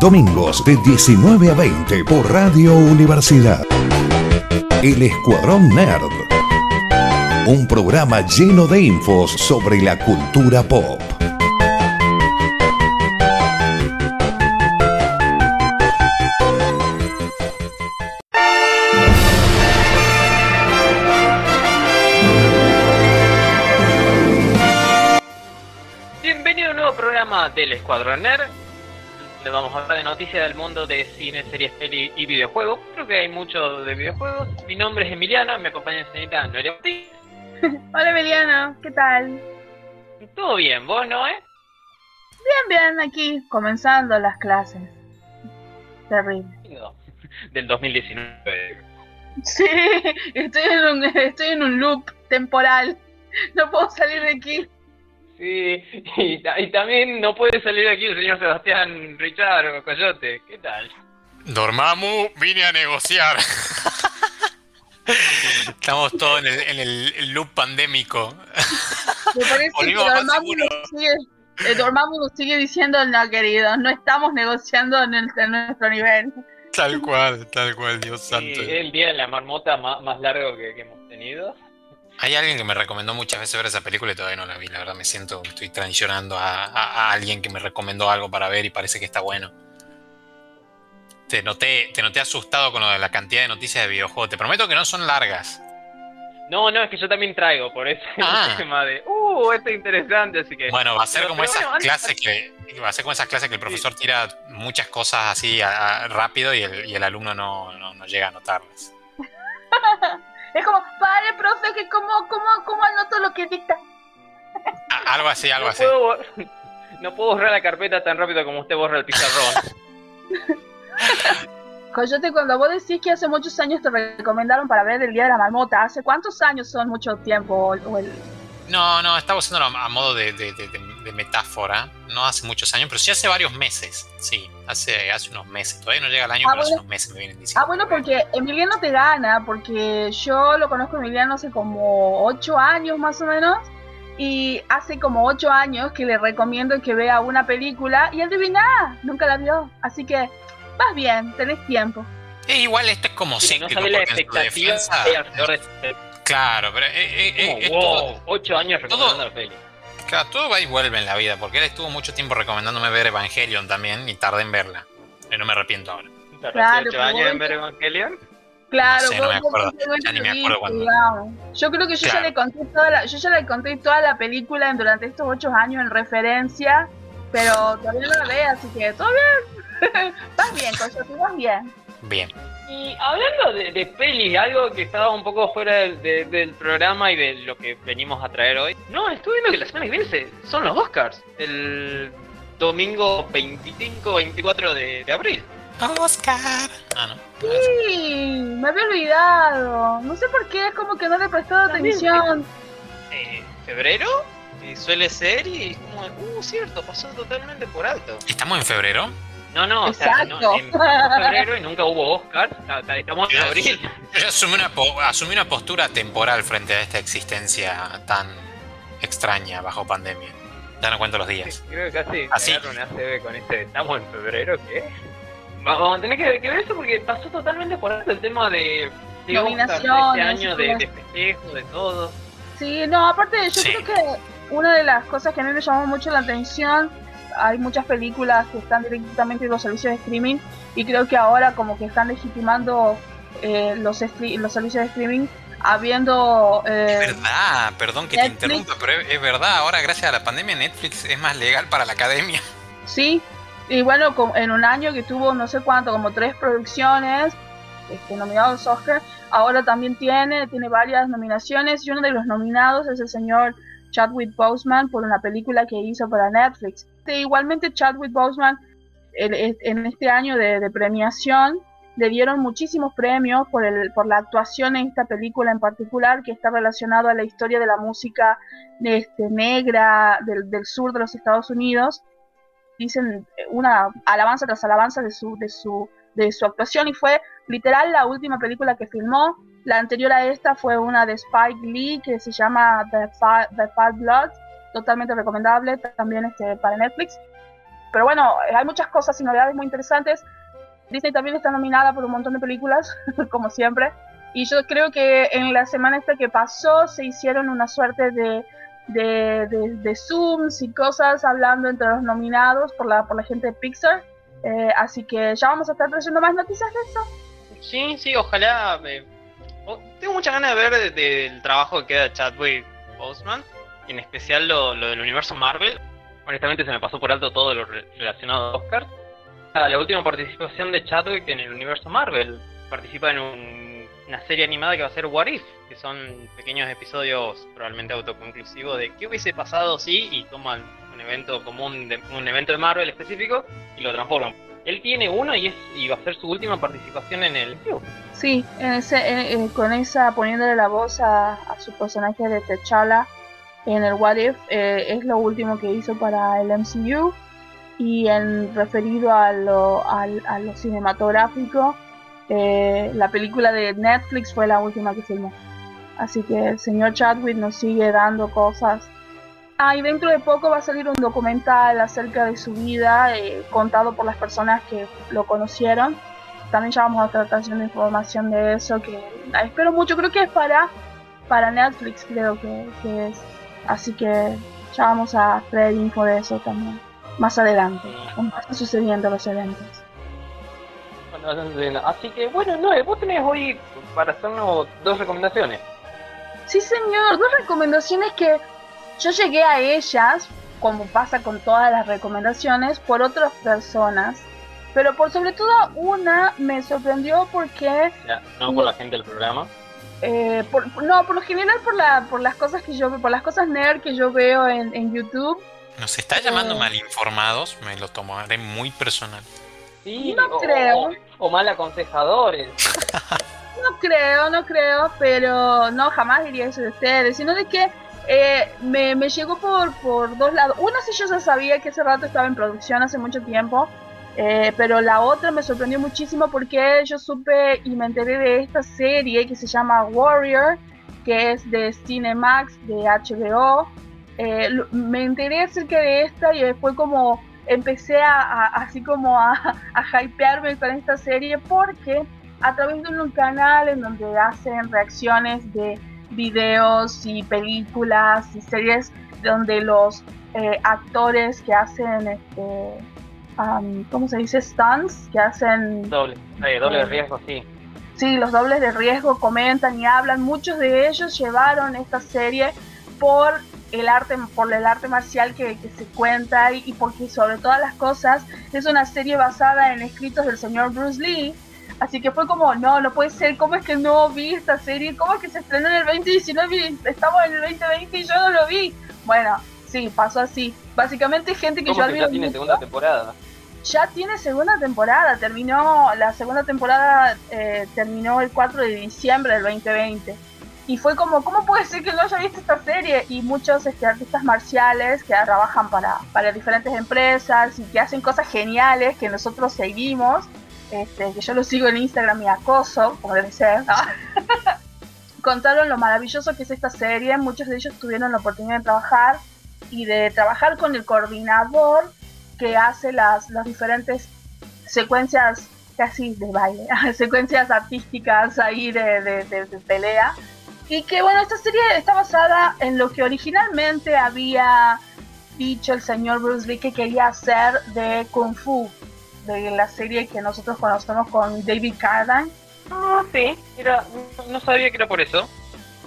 Domingos de 19 a 20 por Radio Universidad. El Escuadrón Nerd. Un programa lleno de infos sobre la cultura pop. Bienvenido a un nuevo programa del Escuadrón Nerd. Le vamos a hablar de noticias del mundo de cine, series, peli y videojuegos. Creo que hay mucho de videojuegos. Mi nombre es Emiliana, me acompaña la señorita Noelia Ortiz. Hola Emiliano, ¿qué tal? Todo bien, vos, ¿no, eh? Bien, bien, aquí comenzando las clases. Terrible. No, Del 2019. Sí, estoy en un, estoy en un loop temporal. No puedo salir de aquí. Sí, y, ta- y también no puede salir de aquí el señor Sebastián Richard Coyote. ¿Qué tal? Dormammu, vine a negociar. Estamos todos en el, en el loop pandémico. Me parece que Volvimos más Dormammu seguros. nos sigue, eh, Dormammu nos sigue diciendo, no querido, no estamos negociando en, el- en nuestro nivel. Tal cual, tal cual, Dios Sí, santo. es el día de la marmota más, más largo que, que hemos tenido. Hay alguien que me recomendó muchas veces ver esa película y todavía no la vi. La verdad me siento, estoy traicionando a, a- a alguien que me recomendó algo para ver y parece que está bueno. Te noté, te noté asustado con lo de la cantidad de noticias de videojuegos. Te prometo que no son largas. No, no, es que yo también traigo, por eso Ah. tema de, uh, esto es interesante, así que... Bueno, va a ser como esas bueno, clases que va a ser como esas clases que el profesor tira muchas cosas así a- a- rápido y el, y el alumno no, no- no llega a notarlas. Es como, pare, profe, que cómo, cómo, cómo anoto lo que dicta. A- algo así, algo no así. Puedo, no puedo borrar la carpeta tan rápido como usted borra el pizarrón. Coyote, cuando vos decís que hace muchos años te recomendaron para ver el Día de la Marmota, ¿hace cuántos años son mucho tiempo? O, el- No, no, estaba usándolo a, a modo de, de- de- de- de metáfora. No hace muchos años, pero sí hace varios meses. Sí, hace, hace unos meses. Todavía no llega el año, Ah, pero hace unos meses me vienen diciendo. Ah, bueno, porque Emiliano te gana, porque yo lo conozco a Emiliano hace como ocho años más o menos, y hace como ocho años que le recomiendo que vea una película, y adivina, nunca la vio, así que vas bien, tenés tiempo. Eh, igual esto es como Sí, no sabe la expectativa defensa- de Claro, pero eh, eh, eh, wow, todo- ocho años recomendando la peli. Claro, todo va y vuelve en la vida, porque él estuvo mucho tiempo recomendándome ver Evangelion también y tardé en verla. Y no me arrepiento ahora. ¿Tardaste Claro, años en ver Evangelion? Claro, No sé, no me acuerdo, ya ni me acuerdo digamos. Yo creo que yo ya le conté toda la, yo ya le conté toda la película en- durante estos ocho años en referencia, pero todavía no la ve, así que todo bien. vas bien, Coyote, vas bien. Bien. Y hablando de, de pelis, algo que estaba un poco fuera del, de- del programa y de lo que venimos a traer hoy. No, estuve viendo que la semana que viene se- son los Oscars. El domingo 25, 24 de, de abril. Oscar. Ah, no. Sí, me había olvidado. No sé por qué, es como que no le he prestado También, atención. Eh, ¿Febrero? Y suele ser y es como, uh, cierto, pasó totalmente por alto. ¿Estamos en febrero? No, no, o sea, no, Exacto. en febrero y nunca hubo Oscars. o sea, Estamos en abril. Yo ya asumí una, po- asumí una postura temporal frente a esta existencia tan extraña bajo pandemia. Ya no cuento los días. Creo que casi Así. una ACB con este. Estamos en febrero, ¿qué? Va- Vamos a tener que, que ver eso porque pasó totalmente por alto el tema de. de este año, de, de festejo, de todo. Sí, no, aparte yo Sí. creo que una de las cosas que a mí me llamó mucho la atención, hay muchas películas que están directamente en los servicios de streaming y creo que ahora como que están legitimando eh, los, los servicios de streaming habiendo... eh, Es verdad, perdón que te interrumpa, pero es, verdad, ahora gracias a la pandemia Netflix es más legal para la academia. Sí, y bueno, en un año que tuvo no sé cuánto, como tres producciones este, nominados Oscar, ahora también tiene, tiene varias nominaciones y uno de los nominados es el señor Chadwick Boseman por una película que hizo para Netflix. E igualmente Chadwick Boseman en, en este año de, premiación le dieron muchísimos premios por, el, por la actuación en esta película en particular que está relacionado a la historia de la música este, negra del, del sur de los Estados Unidos dicen una alabanza tras alabanza de su, de su, de su actuación y fue literal la última película que filmó. La anterior a esta fue una de Spike Lee que se llama The Five, Bloods, totalmente recomendable también este, para Netflix. pero bueno, hay muchas cosas y novedades muy interesantes. Disney también está nominada por un montón de películas, como siempre. Y yo creo que en la semana esta que pasó se hicieron una suerte de, de, Zooms y cosas hablando entre los nominados por la, por la gente de Pixar. Eh, así que ya vamos a estar trayendo más noticias de eso. Sí, sí, ojalá. Eh, tengo muchas ganas de ver del trabajo que queda Chadwick Boseman, en especial lo, del universo Marvel. Honestamente se me pasó por alto todo lo relacionado a Oscar. La última participación de Chadwick en el universo Marvel. Participa en un una serie animada que va a ser What If, que son pequeños episodios probablemente autoconclusivos de qué hubiese pasado si y toman un evento común, de, un evento de Marvel específico y lo transforman. Él tiene uno y, es, y va a ser su última participación en el club. Sí, en ese, con esa poniéndole la voz a, su personaje de T'Challa en el What If, eh, es lo último que hizo para el MCU y en referido a lo, a lo cinematográfico eh, la película de Netflix fue la última que filmó. Así que el señor Chadwick nos sigue dando cosas. Ah, y dentro de poco va a salir un documental acerca de su vida, eh, contado por las personas que lo conocieron. También ya vamos a estar haciendo información de eso, que espero mucho. Creo que es para, para Netflix, creo que es. Así que ya vamos a traer info de eso también, más adelante, como está sucediendo los eventos. Así que bueno, no, vos tenés hoy para hacernos dos recomendaciones. Sí, señor, dos recomendaciones que yo llegué a ellas, como pasa con todas las recomendaciones, por otras personas. Pero por sobre todo una me sorprendió porque... no por la gente del programa. Eh, no, por lo general por, la, por las cosas que yo por las cosas nerd que yo veo en, en YouTube. Nos está llamando eh, mal informados, me lo tomaré muy personal. Sí, no creo o mal aconsejadores. no creo, no creo, pero no, jamás diría eso de ustedes, sino de que eh, me, llegó por, por dos lados. Una sí yo ya sabía que ese rato estaba en producción hace mucho tiempo, eh, pero la otra me sorprendió muchísimo porque yo supe y me enteré de esta serie que se llama Warrior, que es de Cinemax, de HBO. Eh, me enteré acerca de esta y fue como empecé a, así como a, a hypearme con esta serie porque a través de un canal en donde hacen reacciones de videos y películas y series donde los eh, actores que hacen este ¿cómo se dice? stunts que hacen doble, eh, doble de riesgo sí sí los dobles de riesgo comentan y hablan muchos de ellos llevaron esta serie por el arte, por el arte marcial que, se cuenta y, porque sobre todas las cosas es una serie basada en escritos del señor Bruce Lee. Así que fue como, no, no puede ser, ¿cómo es que no vi esta serie? ¿Cómo es que se estrenó en el 2019 estamos en el 2020 y yo no lo vi? Bueno, sí, pasó así. Básicamente gente que yo Ya tiene segunda temporada. Ya tiene segunda temporada, terminó, la segunda temporada eh, terminó el 4 de diciembre del 2020 y fue como, ¿cómo puede ser que no haya visto esta serie? Y muchos este, artistas marciales que trabajan para, para diferentes empresas y que hacen cosas geniales que nosotros seguimos, este, que yo lo sigo en Instagram y acoso, como debe ser, contaron lo maravilloso que es esta serie, muchos de ellos tuvieron la oportunidad de trabajar y de trabajar con el coordinador que hace las, las diferentes secuencias casi de baile, secuencias artísticas ahí de, de, de pelea y que bueno, esta serie está basada en lo que originalmente había dicho el señor Bruce Lee que quería hacer de Kung Fu, de la serie que nosotros conocemos con David Carradine. Ah, sí, no sabía que era por eso.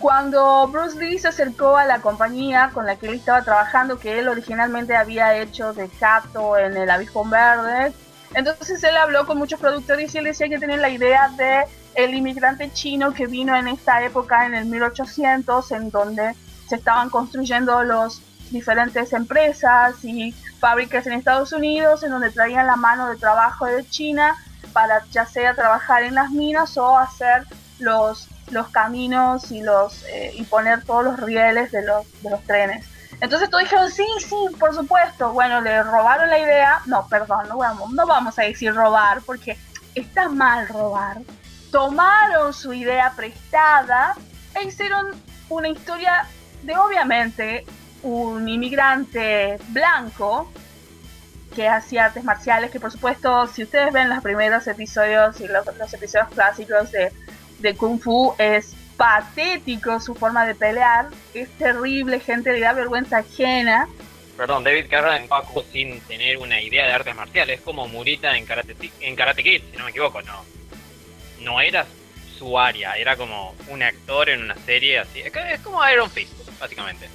Cuando Bruce Lee se acercó a la compañía con la que él estaba trabajando, que él originalmente había hecho de Kato en el Abispón Verde, entonces él habló con muchos productores y él decía que tenía la idea de el inmigrante chino que vino en esta época, en el 1800, en donde se estaban construyendo los diferentes empresas y fábricas en Estados Unidos, en donde traían la mano de trabajo de China para ya sea trabajar en las minas o hacer los, los caminos y, los, eh, y poner todos los rieles de los, de los trenes. Entonces todos dijeron, sí, sí, por supuesto. Bueno, le robaron la idea. No, perdón, no vamos, no vamos a decir robar porque está mal robar tomaron su idea prestada e hicieron una historia de obviamente un inmigrante blanco que hacía artes marciales, que por supuesto, si ustedes ven los primeros episodios y los, episodios clásicos de, de Kung Fu, es patético su forma de pelear, es terrible, gente le da vergüenza ajena. Perdón, David Carradine Paco sin tener una idea de artes marciales, es como Murita en Karate, en Karate Kid, si no me equivoco, no. No era su área, era como un actor en una serie así. Es como Iron Fist, básicamente.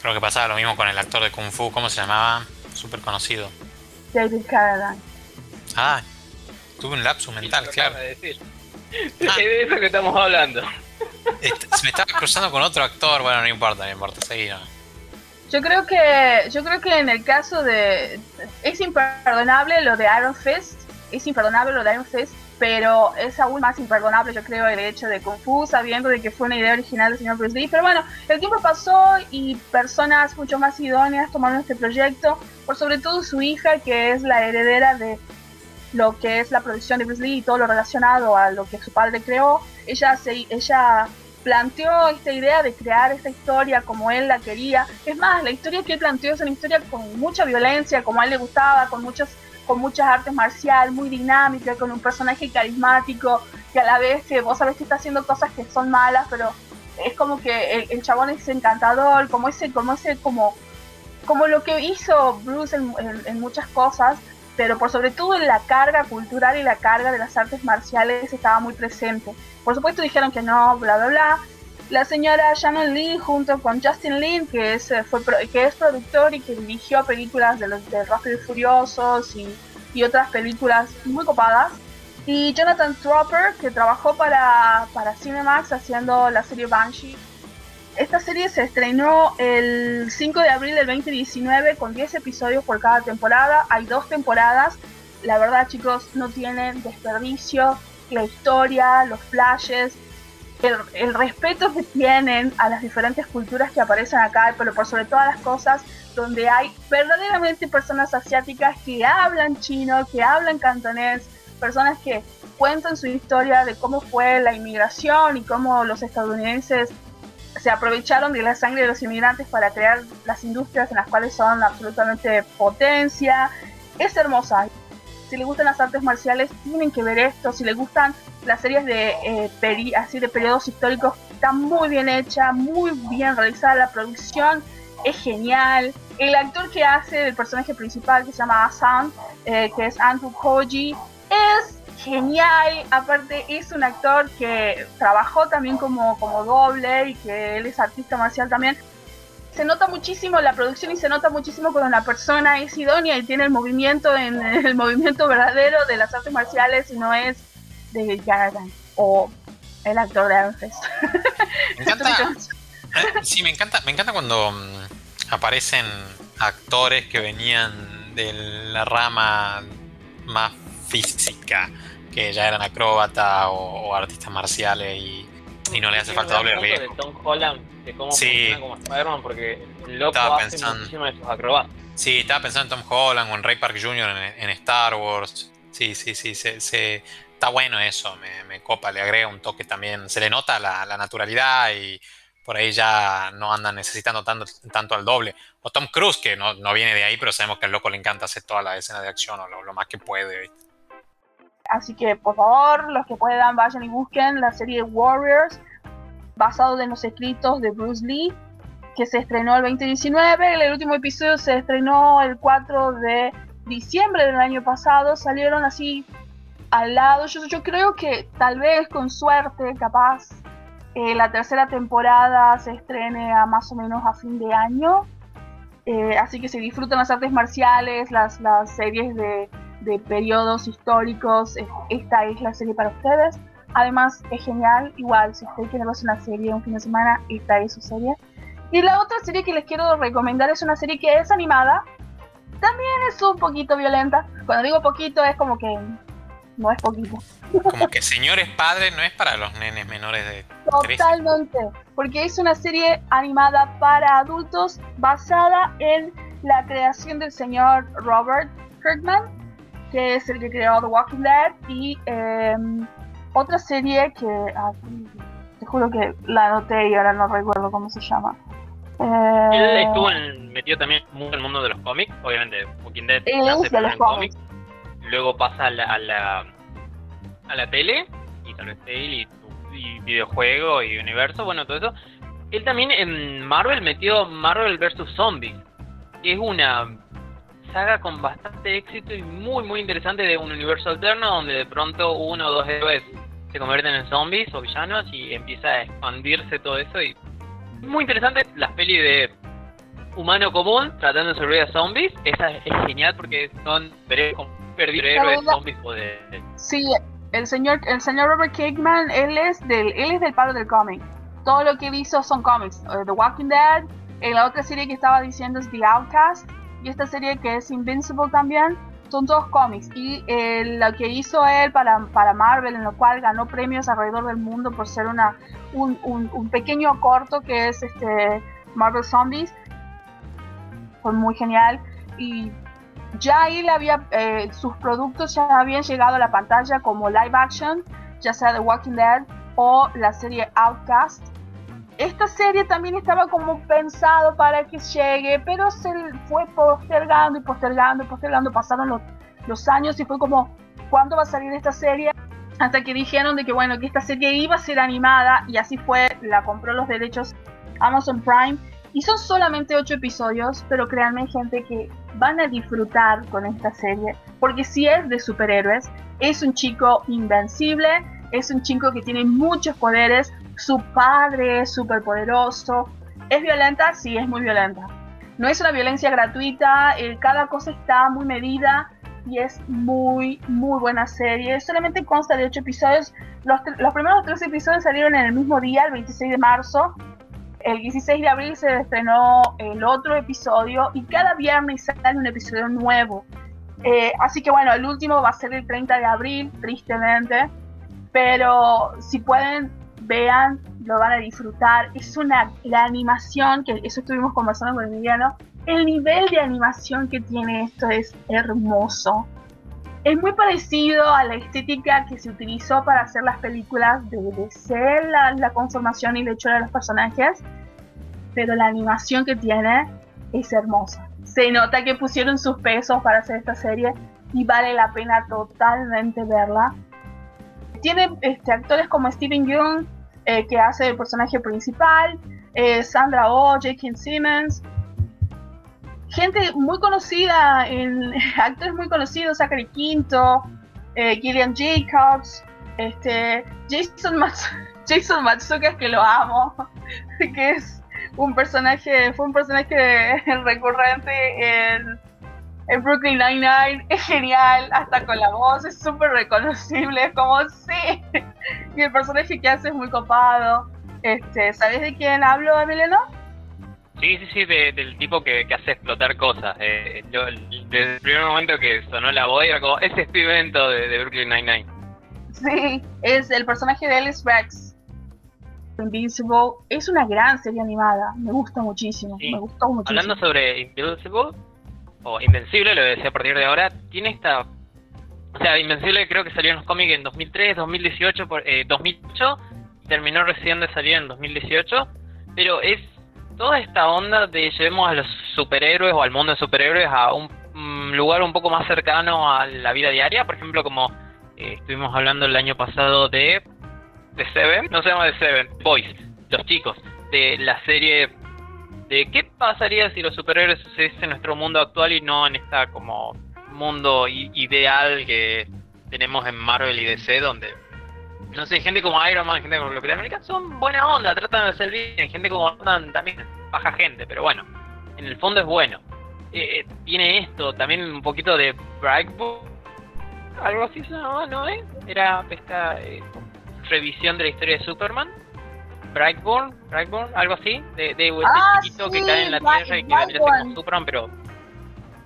Creo que pasaba lo mismo con el actor de Kung Fu, ¿cómo se llamaba? Súper conocido. David Carradine. Ah, tuve un lapsus mental, claro. Decir. Ah. de eso que estamos hablando. Este, se me estaba cruzando con otro actor, bueno, no importa, no importa, seguí. Yo creo que yo creo que en el caso de es imperdonable lo de Iron Fist, es imperdonable lo de Iron Fist, pero es aún más imperdonable yo creo el hecho de Kung Fu sabiendo de que fue una idea original del señor Bruce Lee, pero bueno, el tiempo pasó y personas mucho más idóneas tomaron este proyecto, por sobre todo su hija que es la heredera de lo que es la producción de Bruce Lee y todo lo relacionado a lo que su padre creó, ella se ella planteó esta idea de crear esta historia como él la quería. Es más, la historia que él planteó es una historia con mucha violencia, como a él le gustaba, con muchos con muchas artes marciales, muy dinámica, con un personaje carismático, que a la vez que vos sabés que está haciendo cosas que son malas, pero es como que el, chabón es encantador, como ese, como ese, como, como lo que hizo Bruce en muchas cosas, pero por sobre todo la carga cultural y la carga de las artes marciales estaba muy presente. Por supuesto dijeron que no, bla, bla, bla. La señora Shannon Lee junto con Justin Lin, que es, eh, fue, que es productor y que dirigió películas de los de Rápido y Furiosos y, y otras películas muy copadas. Y Jonathan Tropper, que trabajó para, para Cinemax haciendo la serie Banshee esta serie se estrenó el 5 de abril del 2019 con 10 episodios por cada temporada. Hay dos temporadas. La verdad, chicos, no tienen desperdicio. La historia, los flashes, el, respeto que tienen a las diferentes culturas que aparecen acá, pero por sobre todas las cosas, donde hay verdaderamente personas asiáticas que hablan chino, que hablan cantonés, personas que cuentan su historia de cómo fue la inmigración y cómo los estadounidenses se aprovecharon de la sangre de los inmigrantes para crear las industrias en las cuales son absolutamente potencia. Es hermosa. Si les gustan las artes marciales, tienen que ver esto. Si les gustan las series de, eh, así de periodos históricos, está muy bien hecha, muy bien realizada la producción. Es genial. El actor que hace el personaje principal, que se llama Asan, eh, que es Andrew Koji, es genial. Aparte, es un actor que trabajó también como, como doble y que él es artista marcial también. Se nota muchísimo la producción y se nota muchísimo cuando una persona es idónea y tiene el movimiento en el movimiento verdadero de las artes marciales y no es de Gargan o el actor de Iron Me encanta, eh, sí, me encanta, me encanta cuando mm, aparecen actores que venían de la rama más física que ya eran acróbata o, artistas marciales y, no le hace falta doble riesgo. De Tom Holland, de cómo sí. como Spider-Man, porque el loco estaba hace pensando, de sus acrobatas. Sí, estaba pensando en Tom Holland o en Ray Park Jr. en, Star Wars. Sí, sí, sí, se, se, está bueno eso, me, me, copa, le agrega un toque también. Se le nota la, la naturalidad y por ahí ya no andan necesitando tanto, tanto al doble. O Tom Cruise, que no, no, viene de ahí, pero sabemos que al loco le encanta hacer toda la escena de acción o lo, lo más que puede. ¿viste? Así que por favor, los que puedan vayan y busquen la serie Warriors, basado en los escritos de Bruce Lee, que se estrenó el 2019. El último episodio se estrenó el 4 de diciembre del año pasado. Salieron así al lado. Yo, yo creo que tal vez con suerte, capaz, eh, la tercera temporada se estrene a más o menos a fin de año. Eh, así que se disfrutan las artes marciales, las, las series de de periodos históricos, esta es la serie para ustedes. Además, es genial, igual, si usted quiere ver una serie un fin de semana, esta es su serie. Y la otra serie que les quiero recomendar es una serie que es animada, también es un poquito violenta. Cuando digo poquito es como que no es poquito. Como que señores padres no es para los nenes menores de Totalmente, porque es una serie animada para adultos basada en la creación del señor Robert Kirkman, que es el que creó The Walking Dead, y em, otra serie que, ah, te juro que la anoté y ahora no recuerdo cómo se llama. Él estuvo metido también mucho en el mundo de los cómics, obviamente Walking Dead nace de los cómics. luego pasa a la, a la, a la tele, y tal vez y, y videojuego y universo, bueno, todo eso. Él también en Marvel metió Marvel vs. Zombies, que es una saga con bastante éxito y muy muy interesante de un universo alterno donde de pronto uno o dos héroes se convierten en zombies o villanos y empieza a expandirse todo eso y muy interesante. Las pelis de humano común tratando de sobrevivir a zombies esa es genial porque son perdidos héroes zombies o de sí el señor el señor Robert Kirkman él es del él es del palo del cómic. Todo lo que hizo son cómics uh, The Walking Dead en la otra serie que estaba diciendo es The Outcast y esta serie que es Invincible también, son todos cómics. Y eh, lo que hizo él para, para Marvel, en lo cual ganó premios alrededor del mundo por ser una, un, un, pequeño corto que es este Marvel Zombies, fue muy genial. Y ya él había, eh, sus productos ya habían llegado a la pantalla como live action, ya sea The Walking Dead o la serie Outcast esta serie también estaba como pensado para que llegue, pero se fue postergando y postergando y postergando, pasaron los, los años y fue como, ¿cuándo va a salir esta serie? Hasta que dijeron de que bueno, que esta serie iba a ser animada y así fue, la compró los derechos Amazon Prime y son solamente ocho episodios, pero créanme gente que van a disfrutar con esta serie, porque si es de superhéroes, es un chico invencible, es un chico que tiene muchos poderes, su padre es súper poderoso. ¿Es violenta? Sí, es muy violenta. No es una violencia gratuita, eh, cada cosa está muy medida y es muy, muy buena serie. Solamente consta de 8 episodios. Los, los primeros tres episodios salieron en el mismo día, el 26 de marzo. El 16 de abril se estrenó el otro episodio y cada viernes sale un episodio nuevo. Eh, así que bueno, el último va a ser el 30 de abril, tristemente. Pero si pueden vean, lo van a disfrutar. Es una, la animación, que eso estuvimos conversando con Emiliano, el nivel de animación que tiene esto es hermoso. Es muy parecido a la estética que se utilizó para hacer las películas de DC, la, la conformación y la hechura de los personajes, pero la animación que tiene es hermosa. Se nota que pusieron sus pesos para hacer esta serie y vale la pena totalmente verla tiene este, actores como Steven Yeun, eh, que hace el personaje principal, eh, Sandra Oh, J.K. Simmons, gente muy conocida, en, actores muy conocidos, Zachary Quinto, eh, Gillian Jacobs, este, Jason, Mats Jason Matsuka, que lo amo, que es un personaje, fue un personaje recurrente en en Brooklyn Nine-Nine es genial, hasta con la voz, es súper reconocible, es como sí. Y el personaje que hace es muy copado. Este, ¿Sabes de quién hablo, Emiliano? Sí, sí, sí, del tipo que, hace explotar cosas. Eh, desde el primer momento que sonó la voz, era como, ese es evento de, Brooklyn Nine-Nine. Sí, es el personaje de Ellis Rex. Invincible es una gran serie animada, me gusta muchísimo, me gustó muchísimo. Hablando sobre Invincible, o Invencible, lo decía a partir de ahora, tiene esta... O sea, Invencible creo que salió en los cómics en 2003, 2018, por, eh, 2008, terminó recién de salir en 2018, pero es toda esta onda de llevemos a los superhéroes o al mundo de superhéroes a un lugar un poco más cercano a la vida diaria, por ejemplo, como eh, estuvimos hablando el año pasado de, de Seven, no se llama de Seven, Boys, los chicos, de la serie de qué pasaría si los superhéroes en nuestro mundo actual y no en esta como mundo ideal que tenemos en Marvel y DC donde no sé, gente como Iron Man, gente como Capitán América son buena onda, tratan de hacer bien, gente como también baja gente, pero bueno, en el fondo es bueno. Eh, eh, tiene esto, también un poquito de Brightbook, algo así no, ¿no? Eh? Era esta eh, revisión de la historia de Superman Brightborn, Brightborn, algo así, de, de ah, chiquito que cae en la tierra y que vendría como Superman, pero.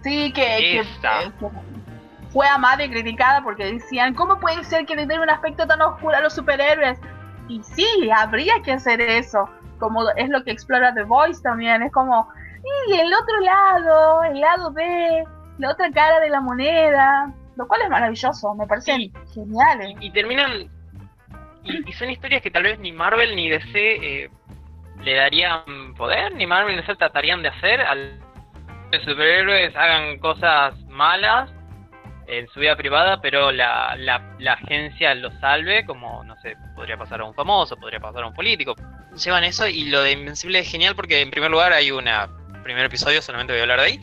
Sí, que, fue amada y criticada porque decían, ¿cómo puede ser que le den un aspecto tan oscuro a los superhéroes? Y sí, habría que hacer eso, como es lo que explora The Voice también, es como, y el otro lado, el lado B, la otra cara de la moneda, lo cual es maravilloso, me parecen geniales. y terminan y, son historias que tal vez ni Marvel ni DC eh, le darían poder, ni Marvel ni DC tratarían de hacer al los superhéroes hagan cosas malas en su vida privada, pero la, la, la, agencia lo salve, como, no sé, podría pasar a un famoso, podría pasar a un político. Llevan eso y lo de Invencible es genial porque en primer lugar hay una, primer episodio, solamente voy a hablar de ahí,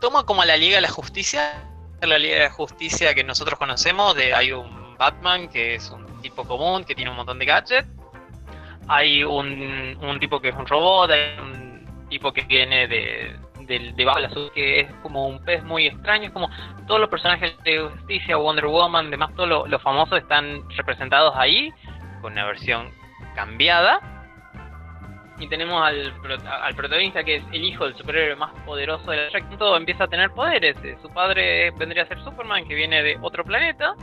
toma como a la Liga de la Justicia, la Liga de la Justicia que nosotros conocemos, de hay un Batman que es un tipo común, que tiene un montón de gadgets, hay un, un tipo que es un robot, hay un tipo que viene de, del de Bajo Azul, que es como un pez muy extraño, es como todos los personajes de Justicia, Wonder Woman, demás, todos los, famosos están representados ahí, con una versión cambiada. Y tenemos al, al protagonista que es el hijo del superhéroe más poderoso de la todo empieza a tener poderes. Eh, su padre vendría a ser Superman, que viene de otro planeta,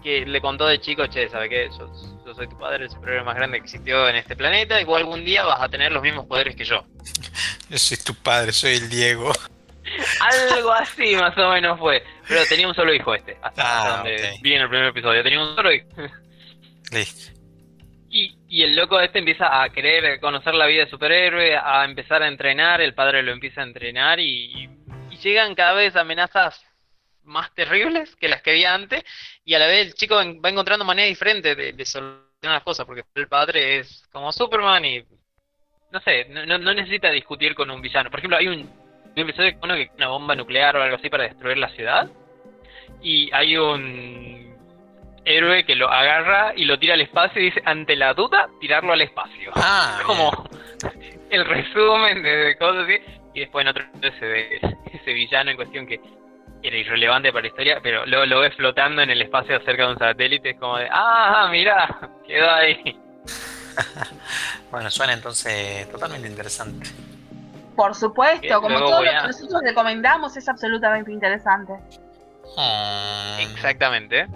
que le contó de chico, che, ¿sabe qué? Yo, yo soy tu padre, el superhéroe más grande que existió en este planeta, y vos algún día vas a tener los mismos poderes que yo. Yo soy tu padre, soy el Diego. Algo así más o menos fue. Pero tenía un solo hijo este. Hasta ah, donde vi en el primer episodio. Tenía un solo hijo. Listo. Y, y el loco este empieza a querer conocer la vida de superhéroe, a empezar a entrenar, el padre lo empieza a entrenar y, y llegan cada vez amenazas más terribles que las que había antes y a la vez el chico va encontrando maneras diferentes de, de solucionar las cosas porque el padre es como Superman y no sé, no, no, necesita discutir con un villano. Por ejemplo, hay un, episodio que que una bomba nuclear o algo así para destruir la ciudad. Y hay un héroe que lo agarra y lo tira al espacio y dice, ante la duda, tirarlo al espacio. Ah, Como el resumen de, cosas así. Y después en otro ese, ese villano en cuestión que era irrelevante para la historia, pero luego lo ves flotando en el espacio cerca de un satélite, es como de, ah, mira, quedó ahí. bueno, suena entonces totalmente interesante. Por supuesto, como todo lo que nosotros recomendamos es absolutamente interesante. Ah. Exactamente.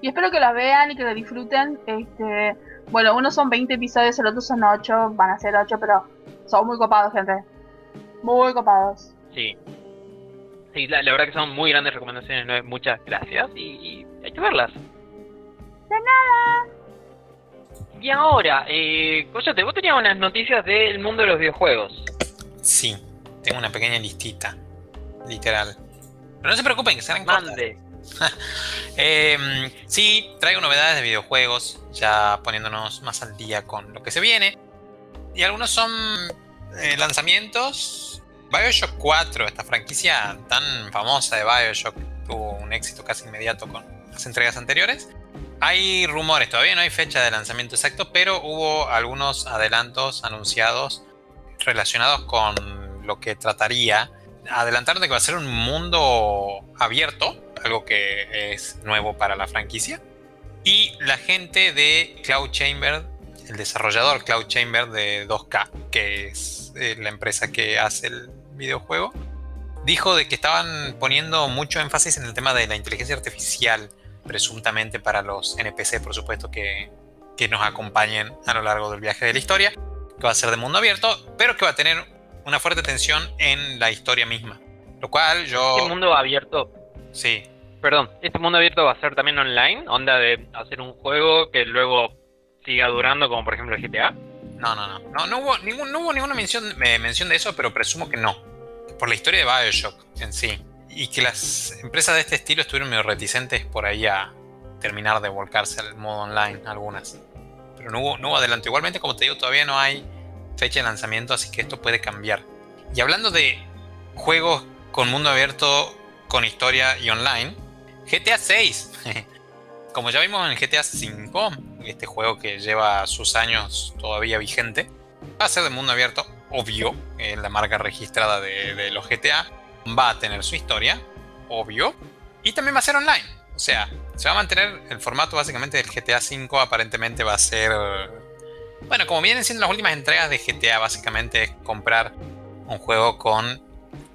Y espero que la vean y que la disfruten. Este, bueno, unos son 20 episodios, el otro son 8, van a ser 8, pero son muy copados, gente. Muy copados. Sí. Sí, la, verdad que son muy grandes recomendaciones, muchas gracias y, y hay que verlas. De nada. Y ahora, eh, Coyote, vos tenías unas noticias del mundo de los videojuegos. Sí, tengo una pequeña listita, literal. Pero no se preocupen, que serán Mande. eh, sí, traigo novedades de videojuegos, ya poniéndonos más al día con lo que se viene. Y algunos son eh, lanzamientos. Bioshock 4, esta franquicia tan famosa de Bioshock, tuvo un éxito casi inmediato con las entregas anteriores. Hay rumores, todavía no hay fecha de lanzamiento exacto, pero hubo algunos adelantos anunciados relacionados con lo que trataría. Adelantaron de que va a ser un mundo abierto, algo que es nuevo para la franquicia. Y la gente de Cloud Chamber, el desarrollador Cloud Chamber de 2K, que es eh, la empresa que hace el videojuego, dijo de que estaban poniendo mucho énfasis en el tema de la inteligencia artificial presuntamente para los NPC, por supuesto, que, nos acompañen a lo largo del viaje de la historia, que va a ser de mundo abierto, pero que va a tener una fuerte tensión en la historia misma. Lo cual yo... Este mundo abierto... Sí. Perdón, ¿este mundo abierto va a ser también online? ¿Onda de hacer un juego que luego siga durando, como por ejemplo el GTA? No, no, no. No, hubo, ningún, no hubo ninguna mención, eh, mención de eso, pero presumo que no. Por la historia de Bioshock en sí y que las empresas de este estilo estuvieron medio reticentes por ahí a terminar de volcarse al modo online, algunas. Pero no hubo, no adelanto. Igualmente, como te digo, todavía no hay fecha de lanzamiento, así que esto puede cambiar. Y hablando de juegos con mundo abierto, con historia y online, GTA 6. Como ya vimos en GTA 5, este juego que lleva sus años todavía vigente, va a ser de mundo abierto, obvio, la marca registrada de, de los GTA va a tener su historia, obvio, y también va a ser online. O sea, se va a mantener el formato básicamente del GTA V, aparentemente va a ser... Bueno, como vienen siendo las últimas entregas de GTA, básicamente es comprar un juego con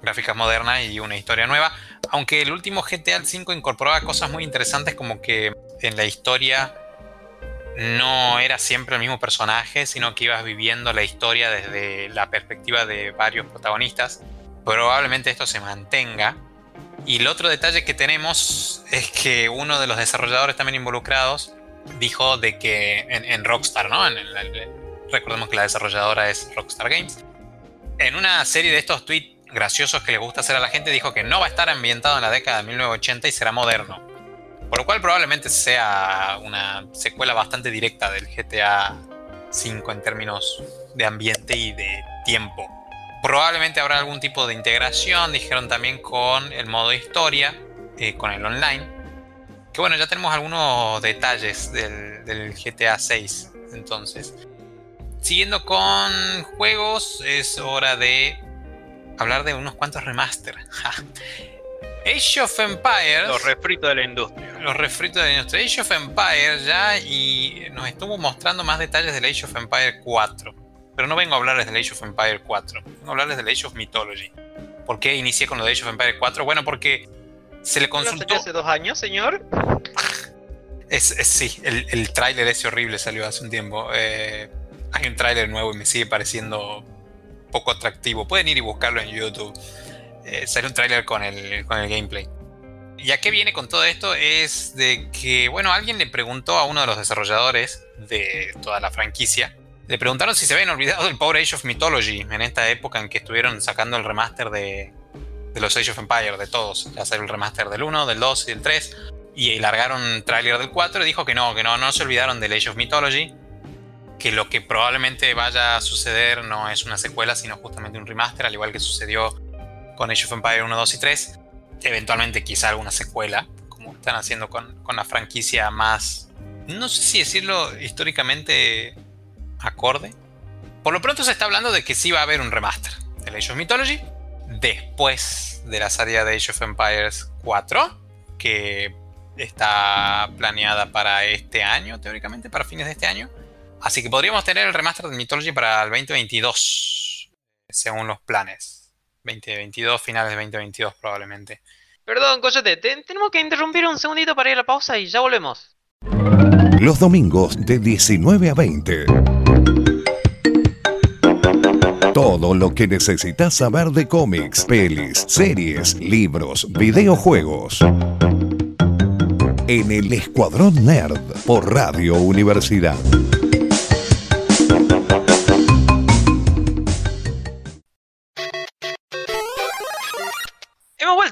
gráficas modernas y una historia nueva. Aunque el último GTA V incorporaba cosas muy interesantes como que en la historia no era siempre el mismo personaje, sino que ibas viviendo la historia desde la perspectiva de varios protagonistas probablemente esto se mantenga. Y el otro detalle que tenemos es que uno de los desarrolladores también involucrados dijo de que en, Rockstar, ¿no? Recordemos que la desarrolladora es Rockstar Games. En una serie de estos tweets graciosos que le gusta hacer a la gente, dijo que no va a estar ambientado en la década de 1980 y será moderno. Por lo cual probablemente sea una secuela bastante directa del GTA V en términos de ambiente y de tiempo. Probablemente habrá algún tipo de integración, dijeron también con el modo historia, eh, con el online. Que bueno, ya tenemos algunos detalles del, del GTA 6. Entonces, siguiendo con juegos, es hora de hablar de unos cuantos remaster. Age of Empires. Los refritos de la industria. Los refritos de la industria. Age of Empires ya y nos estuvo mostrando más detalles del Age of Empires 4. Pero no vengo a hablarles del Age of Empires 4. Vengo a hablarles del Age of Mythology. ¿Por qué inicié con lo de Age of Empires 4? Bueno, porque se le consultó. hace dos años, señor? Es, sí, el, el tráiler ese horrible salió hace un tiempo. Eh, hay un tráiler nuevo y me sigue pareciendo poco atractivo. Pueden ir y buscarlo en YouTube. Eh, sale un tráiler con el, con el gameplay. ¿Y a qué viene con todo esto? Es de que, bueno, alguien le preguntó a uno de los desarrolladores de toda la franquicia. Le preguntaron si se habían olvidado del Power Age of Mythology en esta época en que estuvieron sacando el remaster de, de los Age of Empires, de todos. Ya salió el remaster del 1, del 2 y del 3. Y largaron tráiler del 4 y dijo que no, que no, no se olvidaron del Age of Mythology que lo que probablemente vaya a suceder no es una secuela, sino justamente un remaster, al igual que sucedió con Age of Empires 1, 2 y 3. Eventualmente quizá alguna secuela, como están haciendo con, la franquicia más, no sé si decirlo históricamente acorde. Por lo pronto se está hablando de que sí va a haber un remaster de Age of Mythology después de la salida de Age of Empires 4, que está planeada para este año, teóricamente, para fines de este año. Así que podríamos tener el remaster de Mythology para el 2022, según los planes. 2022, finales de 2022 probablemente. Perdón, Coyote, tenemos que interrumpir un segundito para ir a la pausa y ya volvemos. Los domingos de 19 a 20. Todo lo que necesitas saber de cómics, pelis, series, libros, videojuegos. En el Escuadrón Nerd por Radio Universidad.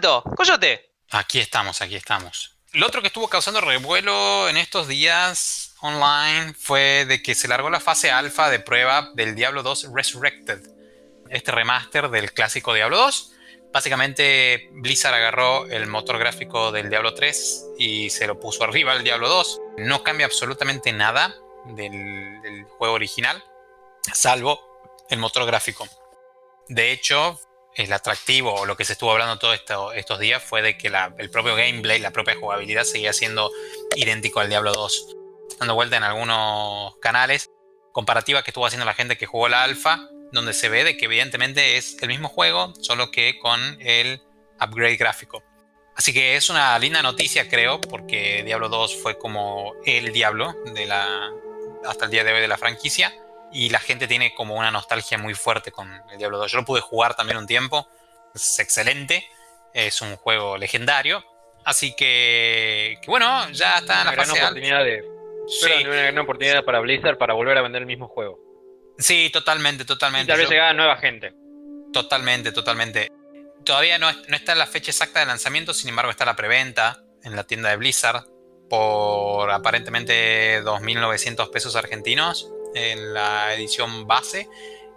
Coyote. Aquí estamos, aquí estamos. Lo otro que estuvo causando revuelo en estos días online fue de que se largó la fase alfa de prueba del Diablo 2 Resurrected, este remaster del clásico Diablo 2. Básicamente Blizzard agarró el motor gráfico del Diablo 3 y se lo puso arriba al Diablo 2. No cambia absolutamente nada del, del juego original, salvo el motor gráfico. De hecho, el atractivo o lo que se estuvo hablando todos estos días fue de que el propio gameplay, la propia jugabilidad seguía siendo idéntico al Diablo 2. Dando vuelta en algunos canales, comparativa que estuvo haciendo la gente que jugó la alfa, donde se ve de que evidentemente es el mismo juego, solo que con el upgrade gráfico. Así que es una linda noticia, creo, porque Diablo 2 fue como el Diablo de la, hasta el día de hoy de la franquicia y la gente tiene como una nostalgia muy fuerte con el Diablo 2. Yo lo pude jugar también un tiempo, es excelente, es un juego legendario, así que, bueno, ya está en la gran oportunidad de, una gran oportunidad para Blizzard para volver a vender el mismo juego. Sí, totalmente, totalmente. Y tal vez llegada nueva gente. Totalmente, totalmente. Todavía no, no está la fecha exacta de lanzamiento, sin embargo está la preventa en la tienda de Blizzard por aparentemente 2.900 pesos argentinos en la edición base.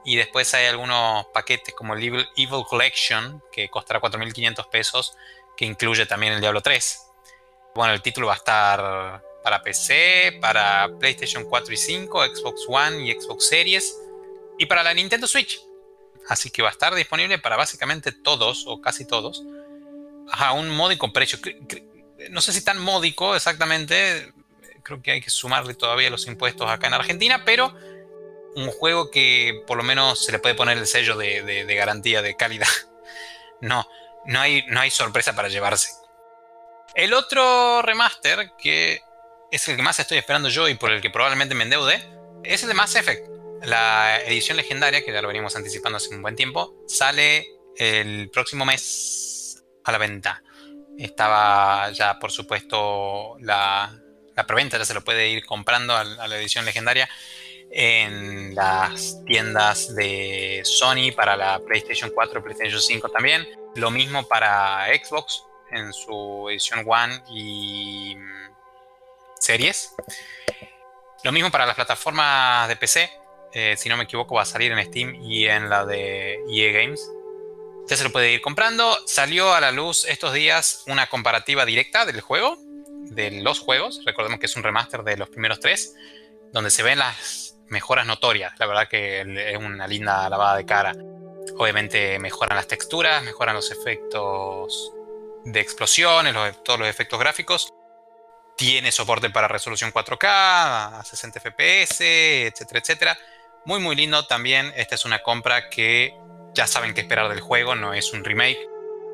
Y después hay algunos paquetes como el Evil, Collection, que costará 4.500 pesos, que incluye también el Diablo 3. Bueno, el título va a estar para PC, para PlayStation 4 y 5, Xbox One y Xbox Series, y para la Nintendo Switch. Así que va a estar disponible para básicamente todos, o casi todos, a un módico precio. No sé si tan módico exactamente, creo que hay que sumarle todavía los impuestos acá en Argentina, pero un juego que por lo menos se le puede poner el sello de, garantía de calidad. No, no hay, no hay sorpresa para llevarse. El otro remaster, que es el que más estoy esperando yo y por el que probablemente me endeude, es el de Mass Effect. La edición legendaria, que ya lo venimos anticipando hace un buen tiempo, sale el próximo mes a la venta. Estaba ya, por supuesto, la, la preventa ya se lo puede ir comprando a, la edición legendaria. en las tiendas de Sony para la PlayStation 4 y PlayStation 5 también. Lo mismo para Xbox en su edición One y mm, series. Lo mismo para las plataformas de PC. Eh, si no me equivoco, va a salir en Steam y en la de EA Games. Usted se lo puede ir comprando. Salió a la luz estos días una comparativa directa del juego, de los juegos. Recordemos que es un remaster de los primeros tres, donde se ven las mejoras notorias. La verdad que es una linda lavada de cara. Obviamente mejoran las texturas, mejoran los efectos de explosiones, todos los efectos gráficos. Tiene soporte para resolución 4K, a 60 FPS, etcétera, etcétera. Muy, muy lindo también. Esta es una compra que ya saben qué esperar del juego, no es un remake.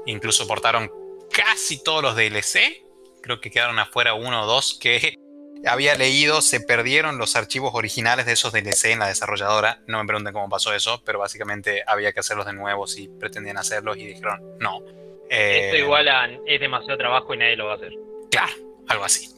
Incluso portaron casi todos los DLC. Creo que quedaron afuera uno o dos que había leído, se perdieron los archivos originales de esos DLC en la desarrolladora. No me pregunten cómo pasó eso, pero básicamente había que hacerlos de nuevo si pretendían hacerlos y dijeron no. Esto eh, igual es demasiado trabajo y nadie lo va a hacer. Claro, algo así.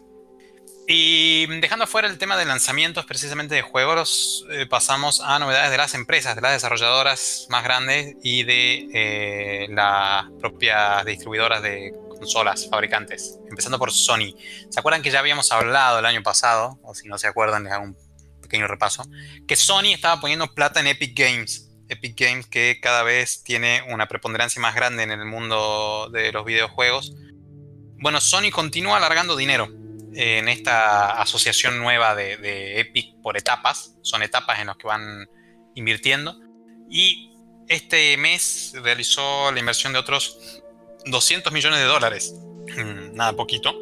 Y dejando fuera el tema de lanzamientos precisamente de juegos, eh, pasamos a novedades de las empresas, de las desarrolladoras más grandes y de eh, las propias distribuidoras de consolas, fabricantes, empezando por Sony. ¿Se acuerdan que ya habíamos hablado el año pasado? O si no se acuerdan, les hago un pequeño repaso. Que Sony estaba poniendo plata en Epic Games. Epic Games que cada vez tiene una preponderancia más grande en el mundo de los videojuegos. Bueno, Sony continúa alargando dinero en esta asociación nueva de, de Epic por etapas. Son etapas en las que van invirtiendo. Y este mes realizó la inversión de otros 200 millones de dólares. Mm, nada poquito.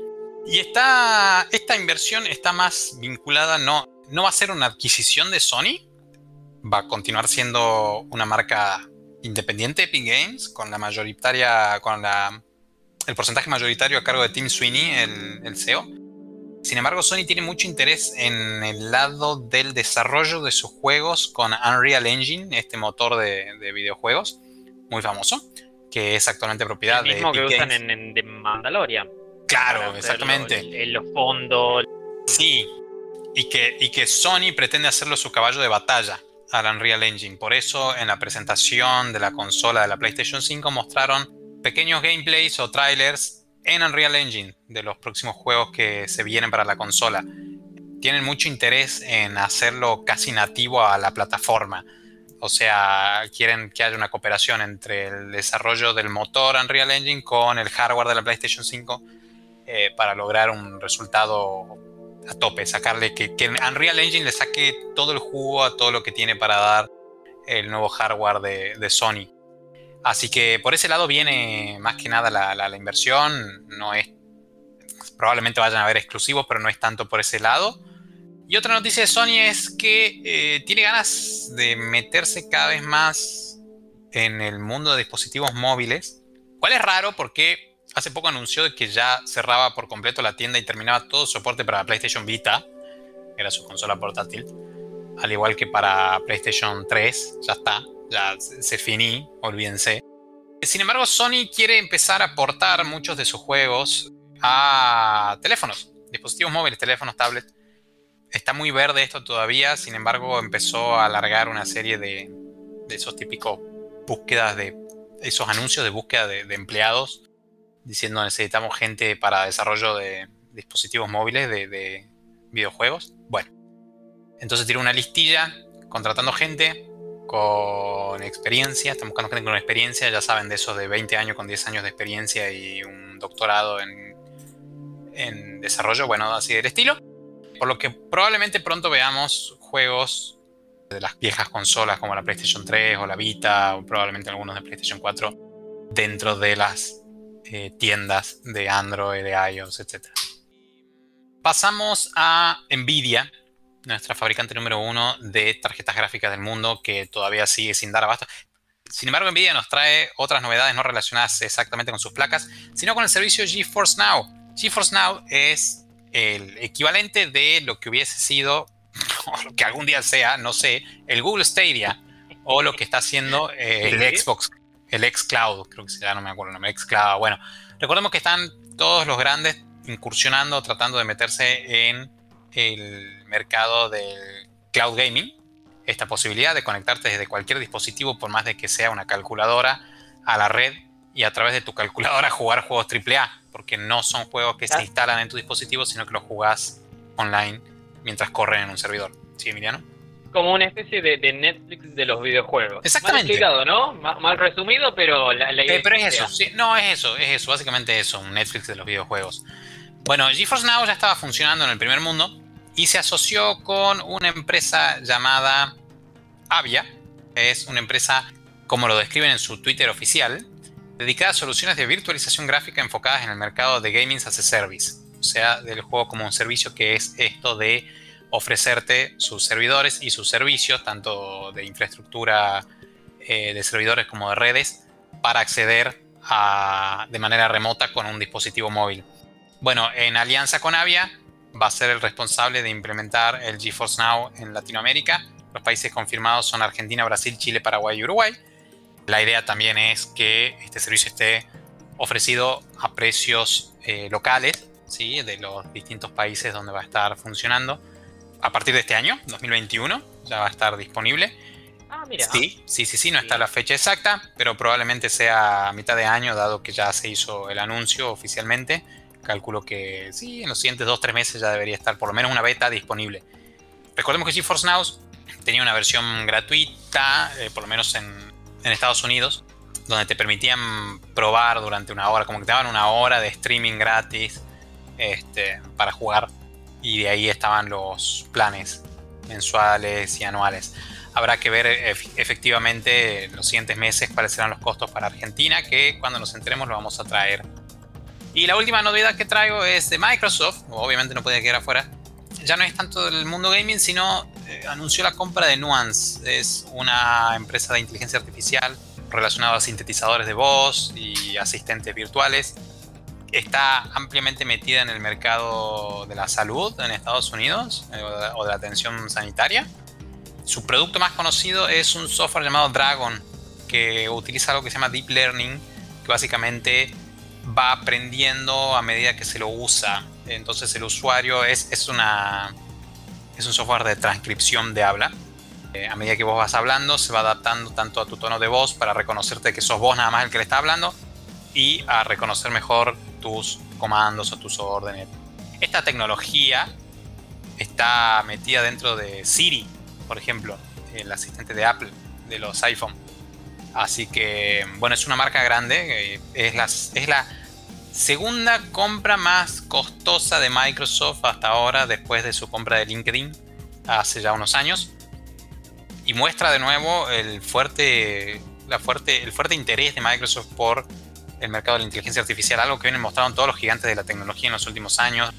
Y esta, esta inversión está más vinculada, no, no va a ser una adquisición de Sony, va a continuar siendo una marca independiente Epic Games, con la mayoritaria, con la, el porcentaje mayoritario a cargo de Tim Sweeney, el, CEO. Sin embargo, Sony tiene mucho interés en el lado del desarrollo de sus juegos con Unreal Engine, este motor de videojuegos muy famoso que es actualmente propiedad el mismo que usan en, The Mandalorian. Claro, exactamente. En los fondos. Sí, y que, y que Sony pretende hacerlo su caballo de batalla al Unreal Engine. Por eso en la presentación de la consola de la PlayStation 5 mostraron pequeños gameplays o trailers en Unreal Engine de los próximos juegos que se vienen para la consola. Tienen mucho interés en hacerlo casi nativo a la plataforma. O sea, quieren que haya una cooperación entre el desarrollo del motor Unreal Engine con el hardware de la PlayStation 5 eh, para lograr un resultado a tope, sacarle que, que, Unreal Engine le saque todo el jugo a todo lo que tiene para dar el nuevo hardware de, Sony. Así que por ese lado viene más que nada la, la inversión. No es. Probablemente vayan a haber exclusivos, pero no es tanto por ese lado. Y otra noticia de Sony es que eh, tiene ganas de meterse cada vez más en el mundo de dispositivos móviles. Cual es raro porque hace poco anunció que ya cerraba por completo la tienda y terminaba todo soporte para PlayStation Vita, que era su consola portátil. Al igual que para PlayStation 3, ya está, ya se finí, olvídense. Sin embargo, Sony quiere empezar a portar muchos de sus juegos a teléfonos, dispositivos móviles, teléfonos, tablets está muy verde esto todavía, sin embargo empezó a alargar una serie de, esos típicos búsquedas de esos anuncios de búsqueda de, empleados diciendo necesitamos gente para desarrollo de dispositivos móviles de, videojuegos. Bueno, entonces tiene una listilla contratando gente con experiencia, están buscando gente con experiencia, ya saben de esos de 20 años con 10 años de experiencia y un doctorado en, en desarrollo, bueno, así del estilo. Por lo que probablemente pronto veamos juegos de las viejas consolas como la PlayStation 3 o la Vita o probablemente algunos de PlayStation 4 dentro de las eh, tiendas de Android, de iOS, etc. Pasamos a Nvidia, nuestra fabricante número uno de tarjetas gráficas del mundo que todavía sigue sin dar abasto. Sin embargo, Nvidia nos trae otras novedades no relacionadas exactamente con sus placas, sino con el servicio GeForce Now. GeForce Now es el equivalente de lo que hubiese sido, o lo que algún día sea, no sé, el Google Stadia o lo que está haciendo eh, el Xbox, el xCloud, creo que se no me acuerdo el nombre, xCloud. Bueno, recordemos que están todos los grandes incursionando, tratando de meterse en el mercado del cloud gaming, esta posibilidad de conectarte desde cualquier dispositivo, por más de que sea una calculadora, a la red y a través de tu calculadora jugar juegos AAA, porque no son juegos que se instalan en tu dispositivo, sino que los jugás online mientras corren en un servidor. ¿Sí, Emiliano? Como una especie de, Netflix de los videojuegos. Exactamente. Mal ¿no? Mal, resumido, pero la, idea eh, Pero es eso, no, es eso, es eso, básicamente eso, un Netflix de los videojuegos. Bueno, GeForce Now ya estaba funcionando en el primer mundo y se asoció con una empresa llamada Avia. Es una empresa, como lo describen en su Twitter oficial, dedicada a soluciones de virtualización gráfica enfocadas en el mercado de gaming as a service. O sea, del juego como un servicio que es esto de ofrecerte sus servidores y sus servicios, tanto de infraestructura eh, de servidores como de redes, para acceder a, de manera remota con un dispositivo móvil. Bueno, en alianza con Avia va a ser el responsable de implementar el GeForce Now en Latinoamérica. Los países confirmados son Argentina, Brasil, Chile, Paraguay y Uruguay. La idea también es que este servicio esté ofrecido a precios eh, locales, ¿sí? de los distintos países donde va a estar funcionando. A partir de este año, 2021, ya va a estar disponible. Ah, mira. Sí, sí, sí, sí, no está la fecha exacta, pero probablemente sea a mitad de año, dado que ya se hizo el anuncio oficialmente. Calculo que sí, en los siguientes 2-3 meses ya debería estar por lo menos una beta disponible. Recordemos que GeForce Now tenía una versión gratuita, eh, por lo menos en, en, Estados Unidos, donde te permitían probar durante una hora, como que te daban una hora de streaming gratis este, para jugar. Y de ahí estaban los planes mensuales y anuales. Habrá que ver efectivamente los siguientes meses cuáles serán los costos para Argentina, que cuando nos enteremos lo vamos a traer y la última novedad que traigo es de Microsoft, obviamente no puede quedar afuera. Ya no es tanto del mundo gaming, sino anunció la compra de Nuance. Es una empresa de inteligencia artificial relacionada a sintetizadores de voz y asistentes virtuales. Está ampliamente metida en el mercado de la salud en Estados Unidos eh, o de la atención sanitaria. Su producto más conocido es un software llamado Dragon, que utiliza algo que se llama Deep Learning, que básicamente va aprendiendo a medida que se lo usa. Entonces el usuario es, es, una, es un software de transcripción de habla. Eh, a medida que vos vas hablando, se va adaptando tanto a tu tono de voz para reconocerte que sos vos nada más el que le está hablando y a reconocer mejor tus comandos o tus órdenes. Esta tecnología está metida dentro de Siri, por ejemplo, el asistente de Apple, de los iPhone. Así que, bueno, es una marca grande. Eh, es la, es la segunda compra más costosa de Microsoft hasta ahora, después de su compra de LinkedIn hace ya unos años. Y muestra de nuevo el fuerte, la fuerte, el fuerte interés de Microsoft por el mercado de la inteligencia artificial, algo que vienen mostrando todos los gigantes de la tecnología en los últimos años.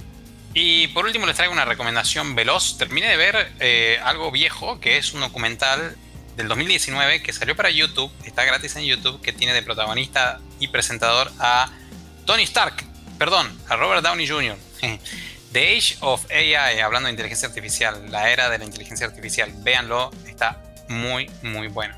Y por último les traigo una recomendación veloz. Terminé de ver eh, algo viejo, que es un documental del 2019 que salió para YouTube, está gratis en YouTube, que tiene de protagonista y presentador a Tony Stark, perdón, a Robert Downey Jr. The Age of AI, hablando de inteligencia artificial, la era de la inteligencia artificial, véanlo, está muy, muy bueno.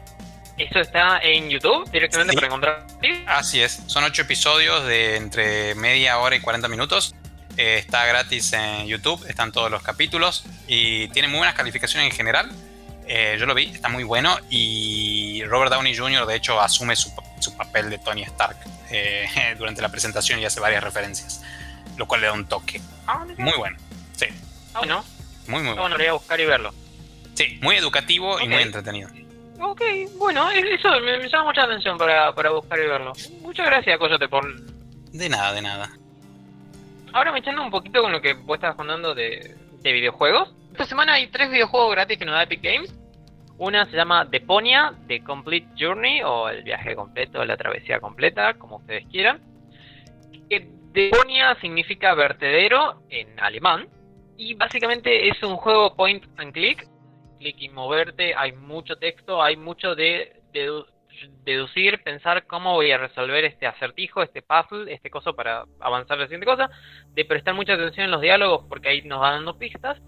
¿Esto está en YouTube directamente para encontrar? Así es, son ocho episodios de entre media hora y 40 minutos. Eh, está gratis en YouTube, están todos los capítulos y tiene muy buenas calificaciones en general. Eh, yo lo vi, está muy bueno y Robert Downey Jr. de hecho asume su, papel de Tony Stark eh, durante la presentación y hace varias referencias, lo cual le da un toque. Ah, muy bueno, sí. Ah, bueno. Muy, muy bueno. Bueno, voy a buscar y verlo. Sí, muy educativo y muy entretenido. Ok, bueno, eso me, llama mucha atención para, buscar y verlo. Muchas gracias, Coyote, por... De nada, de nada. Ahora me echando un poquito con lo que vos estabas contando de, de videojuegos. Esta semana hay tres videojuegos gratis que nos da Epic Games. Una se llama Deponia, The Complete Journey, o el viaje completo, la travesía completa, como ustedes quieran. Deponia significa vertedero en alemán. Y básicamente es un juego point and click. Click y moverte, hay mucho texto, hay mucho de, deducir, pensar cómo voy a resolver este acertijo, este puzzle, este coso para avanzar la siguiente cosa. De prestar mucha atención en los diálogos porque ahí nos van dando pistas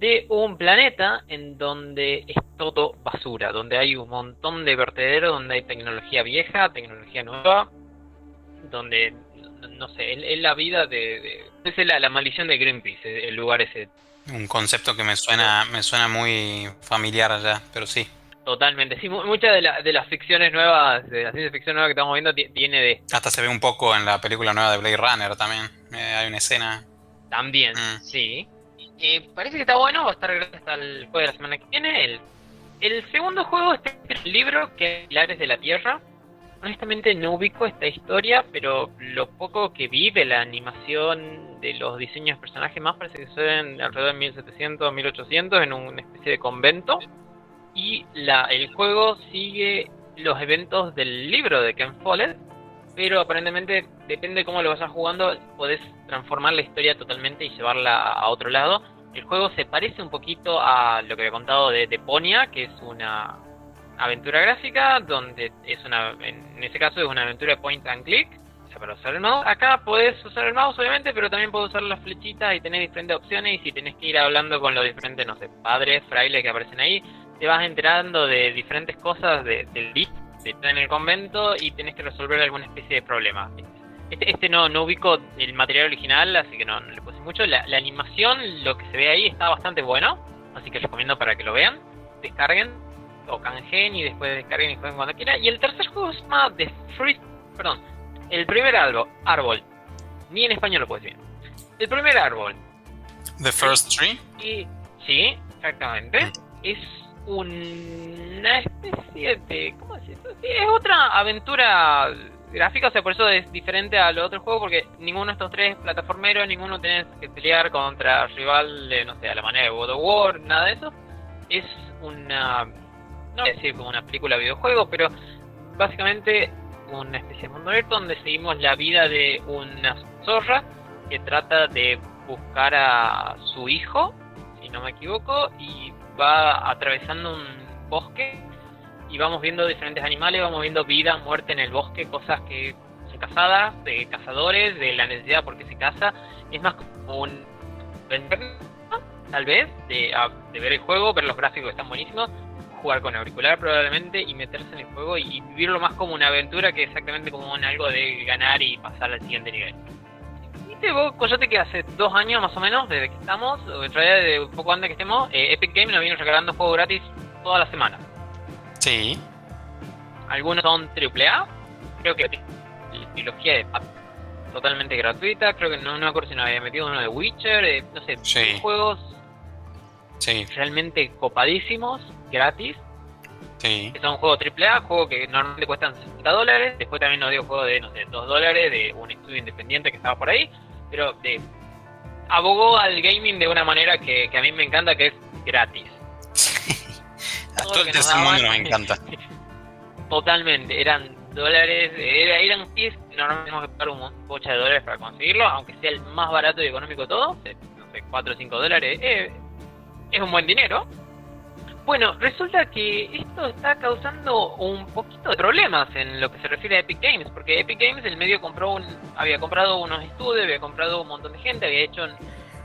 de un planeta en donde es todo basura, donde hay un montón de vertederos, donde hay tecnología vieja, tecnología nueva, donde no sé, es, la vida de... es la, maldición de Greenpeace, el lugar ese. Un concepto que me suena, me suena muy familiar allá, pero sí. Totalmente, sí, muchas de, de las ficciones nuevas, de la ciencia ficción nueva que estamos viendo, tiene de... Hasta se ve un poco en la película nueva de Blade Runner también, eh, hay una escena. También, mm. sí. Eh, parece que está bueno, va a estar hasta el juego de la semana que viene. El, el segundo juego es el libro que es Pilares de la Tierra. Honestamente no ubico esta historia, pero lo poco que vi de la animación de los diseños de personajes más parece que suceden alrededor de 1700 1800 en una especie de convento. Y la, el juego sigue los eventos del libro de Ken Follett, pero aparentemente depende de cómo lo vayas jugando, podés transformar la historia totalmente y llevarla a otro lado. El juego se parece un poquito a lo que había contado de Deponia, que es una aventura gráfica, donde es una, en ese caso es una aventura de point and click, o sea, para usar el mouse. Acá podés usar el mouse, obviamente, pero también puedes usar las flechitas y tener diferentes opciones. Y si tenés que ir hablando con los diferentes, no sé, padres, frailes que aparecen ahí, te vas enterando de diferentes cosas de, del bit de estar en el convento y tenés que resolver alguna especie de problema. Este, este no, no ubico el material original, así que no, le puse mucho. La, la, animación, lo que se ve ahí, está bastante bueno, así que recomiendo para que lo vean. Descarguen o canjeen y después descarguen y jueguen cuando quieran. Y el tercer juego es más de Free. Perdón, el primer árbol, árbol. Ni en español lo puedes decir. El primer árbol. The First Tree. Y, sí, exactamente. Mm. Es una especie de. ¿Cómo decirlo? Sí, es otra aventura gráfica, o sea, por eso es diferente al otro juego, porque ninguno de estos tres plataformeros, ninguno tenés que pelear contra rival, de, no sé, a la manera de God of War, nada de eso. Es una no voy a decir como una película videojuego, pero básicamente una especie de mundo abierto donde seguimos la vida de una zorra que trata de buscar a su hijo, si no me equivoco, y va atravesando un bosque y vamos viendo diferentes animales, vamos viendo vida, muerte en el bosque, cosas que son cazadas, de cazadores, de la necesidad porque se caza. Es más como un tal vez, de, de ver el juego, ver los gráficos están buenísimos, jugar con auricular probablemente y meterse en el juego y vivirlo más como una aventura que exactamente como algo de ganar y pasar al siguiente nivel. ¿Viste vos, Coyote, que hace dos años más o menos, desde que estamos, o en realidad de un poco antes que estemos, eh, Epic Games nos viene regalando juegos gratis toda la semana? Sí. Algunos son AAA, creo que la trilogía de totalmente gratuita, creo que no, no me acuerdo si nos había metido uno de Witcher, eh, no sé, juegos sí. realmente copadísimos gratis. Sí. Que son juegos AAA, juegos que normalmente cuestan 60 dólares. Después también nos dio juego de, no sé, 2 dólares de un estudio independiente que estaba por ahí. Pero de, abogó al gaming de una manera que, a mí me encanta, que es gratis. a todo el mundo nos encanta. Totalmente, eran dólares, eran 10, normalmente tenemos que pagar un bocha de dólares para conseguirlo, aunque sea el más barato y económico todo, no sé, 4 o 5 dólares, eh, es un buen dinero. Bueno, resulta que esto está causando un poquito de problemas en lo que se refiere a Epic Games, porque Epic Games el medio compró un, había comprado unos estudios, había comprado un montón de gente, había hecho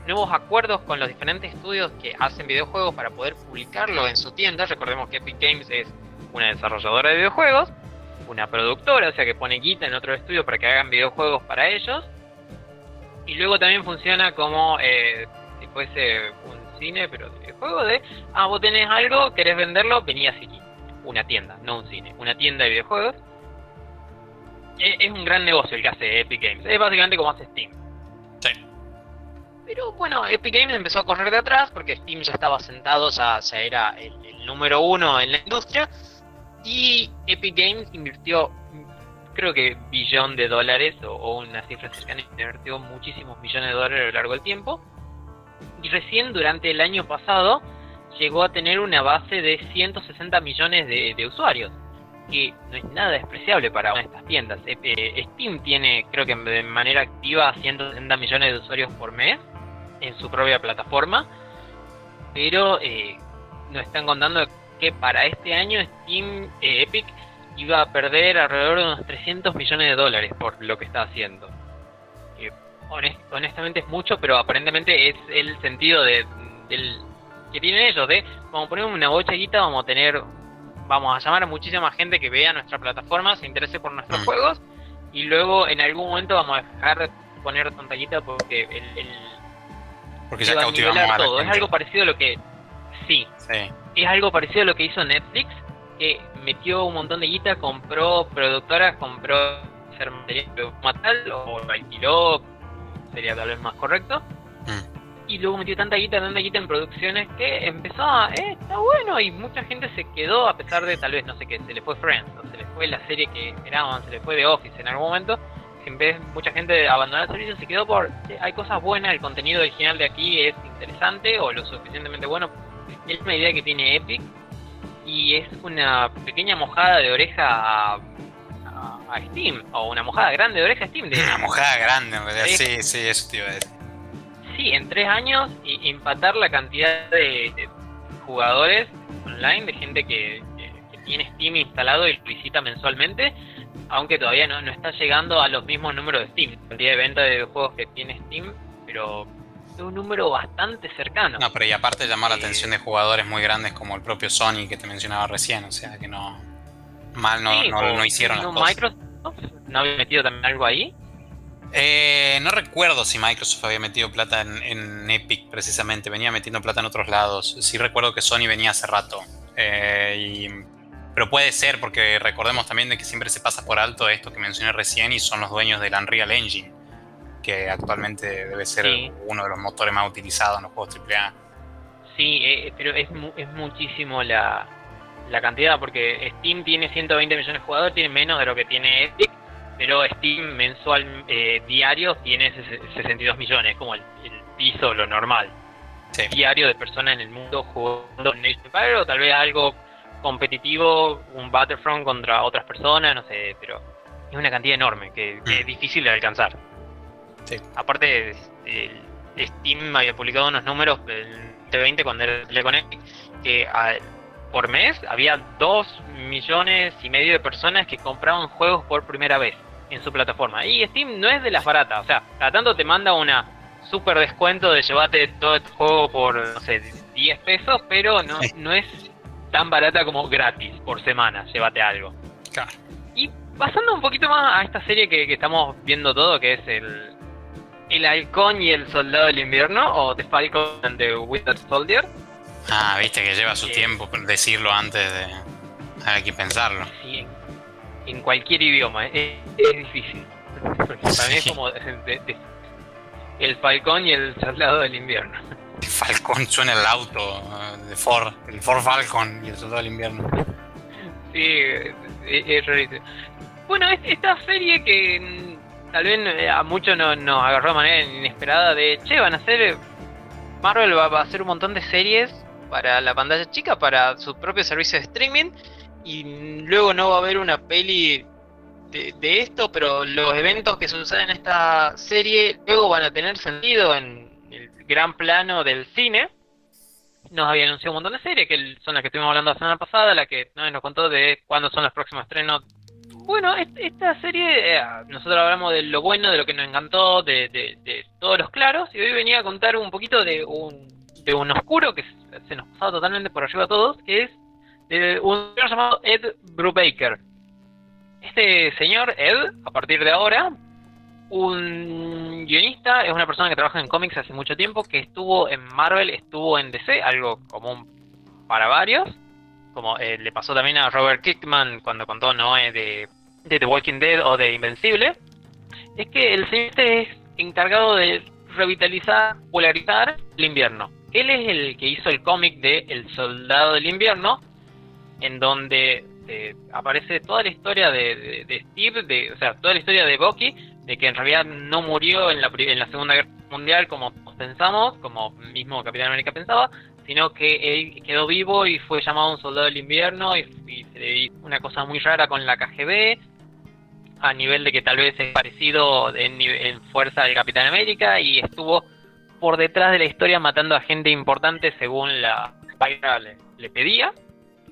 nuevos acuerdos con los diferentes estudios que hacen videojuegos para poder publicarlo en su tienda. Recordemos que Epic Games es una desarrolladora de videojuegos, una productora, o sea que pone guita en otro estudio para que hagan videojuegos para ellos. Y luego también funciona como eh, si fuese un cine, pero de juego de, ah, vos tenés algo, querés venderlo, vení aquí. Una tienda, no un cine, una tienda de videojuegos. Es, un gran negocio el que hace Epic Games. Es básicamente como hace Steam. Sí. Pero bueno, Epic Games empezó a correr de atrás porque Steam ya estaba sentado, ya, ya era el, número uno en la industria. Y Epic Games invirtió, creo que billón de dólares o, una cifra cercana, invirtió muchísimos millones de dólares a lo largo del tiempo y recién durante el año pasado llegó a tener una base de 160 millones de, usuarios, que no es nada despreciable para estas tiendas. Eh, eh, Steam tiene, creo que de manera activa, 160 millones de usuarios por mes en su propia plataforma, pero eh, nos están contando que para este año Steam Epic iba a perder alrededor de unos 300 millones de dólares por lo que está haciendo honestamente es mucho, pero aparentemente es el sentido de, del que tienen ellos, de vamos a poner una bocheguita, vamos a tener, vamos a llamar a muchísima gente que vea nuestra plataforma, se interese por nuestros mm. juegos, y luego en algún momento vamos a dejar de poner tanta porque el, el porque ya cautivamos a todo. Es algo parecido a lo que sí, sí. Es algo parecido a lo que hizo Netflix, que metió un montón de guita, compró productoras, compró ser material o alquiló, sería tal vez más correcto. Mm. Y luego metió tanta guita, tanta guita en producciones que empezó a, eh, está bueno, y mucha gente se quedó a pesar de tal vez, no sé qué, se le fue Friends, o se le fue la serie que esperaban, se le fue The Office en algún momento. En vez mucha gente abandonó el servicio, se quedó por, hay cosas buenas, el contenido original de aquí es interesante o lo suficientemente bueno. Es una idea que tiene Epic y es una pequeña mojada de oreja a, Steam, o una mojada grande de oreja a Steam. De, una mojada grande, en realidad, sí, sí, eso te iba a decir. Sí, en tres años y empatar la cantidad de, jugadores online, de gente que, tiene Steam instalado y lo visita mensualmente, aunque todavía no, no está llegando a los mismos números de Steam. El día de venta de juegos que tiene Steam, pero un número bastante cercano. No, pero y aparte llamar la atención de jugadores muy grandes como el propio Sony que te mencionaba recién, o sea que no mal no, no, hicieron las cosas. Microsoft no había metido también algo ahí. Eh, no recuerdo si Microsoft había metido plata en, Epic precisamente, venía metiendo plata en otros lados. Sí recuerdo que Sony venía hace rato. Eh, pero puede ser porque recordemos también de que siempre se pasa por alto esto que mencioné recién y son los dueños del Unreal Engine que actualmente debe ser uno de los motores más utilizados en los juegos AAA. Sí, eh, pero es, es muchísimo la, la cantidad, porque Steam tiene 120 millones de jugadores, tiene menos de lo que tiene Epic, pero Steam mensual eh, diario tiene 62 millones, como el, piso, lo normal. Diario de personas en el mundo jugando en Age o tal vez algo competitivo, un Battlefront contra otras personas, no sé, pero es una cantidad enorme que, que es mm. difícil de alcanzar. Aparte, Steam había publicado unos números del T20 cuando le conecté que por mes había 2 millones y medio de personas que compraban juegos por primera vez en su plataforma. Y Steam no es de las baratas, o sea, cada tanto te manda una super descuento de llevarte todo el juego por, no sé, 10 pesos, pero no, no es tan barata como gratis por semana, llévate algo. Y pasando un poquito más a esta serie que estamos viendo todo, que es el, el halcón y el soldado del invierno o The Falcon and the Winter Soldier. Ah, viste que lleva su tiempo decirlo antes de. Hay que pensarlo. Sí, en, cualquier idioma, es, difícil. Porque para mí es como el Falcón y el soldado del invierno. El Falcón suena el auto de Ford, el Ford Falcon y el soldado del invierno. Sí, es, es Bueno, esta serie que tal vez eh, a muchos nos, agarró de manera inesperada de, che, van a hacer, Marvel va, a hacer un montón de series para la pantalla chica, para su propio servicio de streaming, y luego no va a haber una peli de, esto, pero los eventos que suceden en esta serie luego van a tener sentido en gran plano del cine. Nos había anunciado un montón de series, que son las que estuvimos hablando la semana pasada, la que nos contó de cuándo son los próximos estrenos bueno, esta serie, eh, nosotros hablamos de lo bueno, de lo que nos encantó, de, todos los claros, y hoy venía a contar un poquito de un, de un oscuro que se nos pasaba totalmente por arriba a todos, que es de un señor llamado Ed Brubaker. Este señor, Ed, a partir de ahora, un guionista, es una persona que trabaja en cómics hace mucho tiempo, que estuvo en Marvel, estuvo en DC, algo común para varios, como eh, le pasó también a Robert Kickman cuando contó Noé de de The Walking Dead o de Invencible, es que el señor es encargado de revitalizar, popularizar el invierno. Él es el que hizo el cómic de El Soldado del Invierno, en donde eh, aparece toda la historia de, Steve, de, o sea, toda la historia de Bucky, de que en realidad no murió en la, en la Segunda Guerra Mundial como pensamos, como mismo Capitán América pensaba, sino que quedó vivo y fue llamado un soldado del invierno y, se le hizo una cosa muy rara con la KGB a nivel de que tal vez es parecido en, fuerza del Capitán América y estuvo por detrás de la historia matando a gente importante según la Spider le, le, pedía.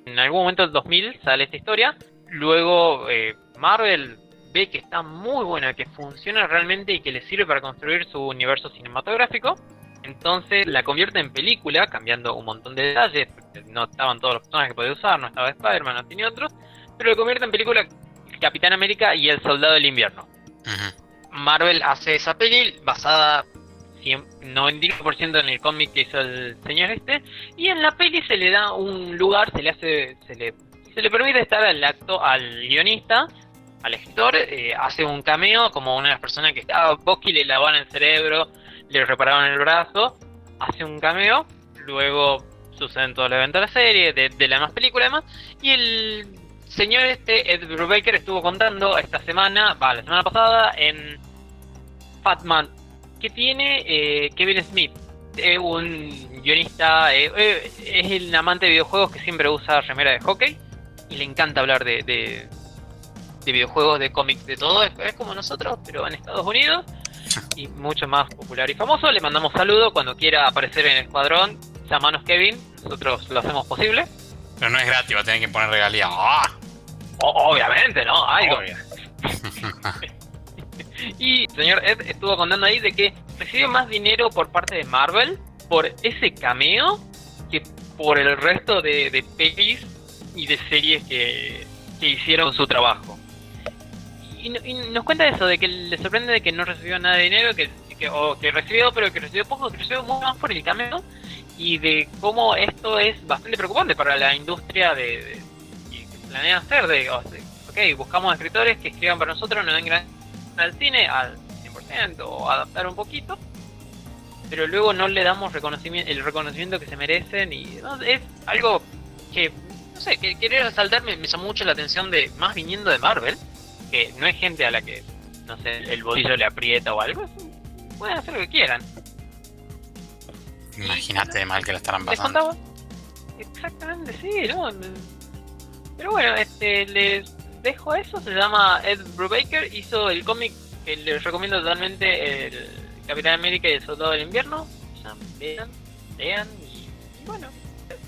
En algún momento del 2000 sale esta historia. Luego eh, Marvel ve que está muy buena, que funciona realmente y que le sirve para construir su universo cinematográfico. Entonces la convierte en película, cambiando un montón de detalles. No estaban todos los personajes que podía usar, no estaba Spider-Man, no tenía otros. Pero la convierte en película Capitán América y el Soldado del Invierno. Marvel hace esa peli basada 95% en el cómic que hizo el señor este y en la peli se le da un lugar, se le hace se le se le permite estar al acto al guionista, al escritor, eh, hace un cameo como una de las personas que estaba Bucky le lavaban el cerebro, le reparaban el brazo, hace un cameo, luego sucede todo el evento de la serie, de, de la más película además, y el señor este, Ed Brubaker, estuvo contando esta semana, va, la semana pasada, en Fatman, que tiene eh, Kevin Smith, es un guionista, eh, eh, es el amante de videojuegos que siempre usa remera de hockey y le encanta hablar de, videojuegos, de cómics, de todo, es, como nosotros, pero en Estados Unidos y mucho más popular y famoso. Le mandamos saludo cuando quiera aparecer en el escuadrón, llamanos Kevin, nosotros lo hacemos posible. Pero no es gratis, va a tener que poner regalía. ¡Ah! obviamente, ¿no? Algo. y señor Ed estuvo contando ahí de que recibió más dinero por parte de Marvel por ese cameo que por el resto de, de pelis y de series que, que hicieron su trabajo. Y, nos cuenta eso, de que le sorprende de que no recibió nada de dinero, que, o que recibió, pero que recibió poco, que recibió mucho más por el cameo, y de cómo esto es bastante preocupante para la industria de, que planea hacer, de, ok, buscamos escritores que escriban para nosotros, no den gran al cine al 100% o adaptar un poquito, pero luego no le damos reconocimiento, el reconocimiento que se merecen y es algo que, no sé, que querer resaltar me, llamó mucho la atención de, más viniendo de Marvel, que no es gente a la que, no sé, el bolillo le aprieta o algo, pueden hacer lo que quieran. Imagínate de mal que la estarán pasando. Exactamente, sí, ¿no? Pero bueno, este, les dejo eso, se llama Ed Brubaker, hizo el cómic que les recomiendo totalmente, el Capitán América y el Soldado del Invierno. Vean, vean y bueno.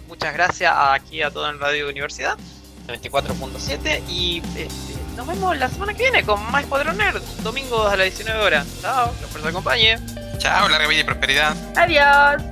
Muchas gracias aquí a todo en Radio Universidad 94.7 y este, nos vemos la semana que viene con más Escuadrón Nerd, domingos a las 19 horas. Chao, que os acompañe. Chao, larga vida y prosperidad. Adiós.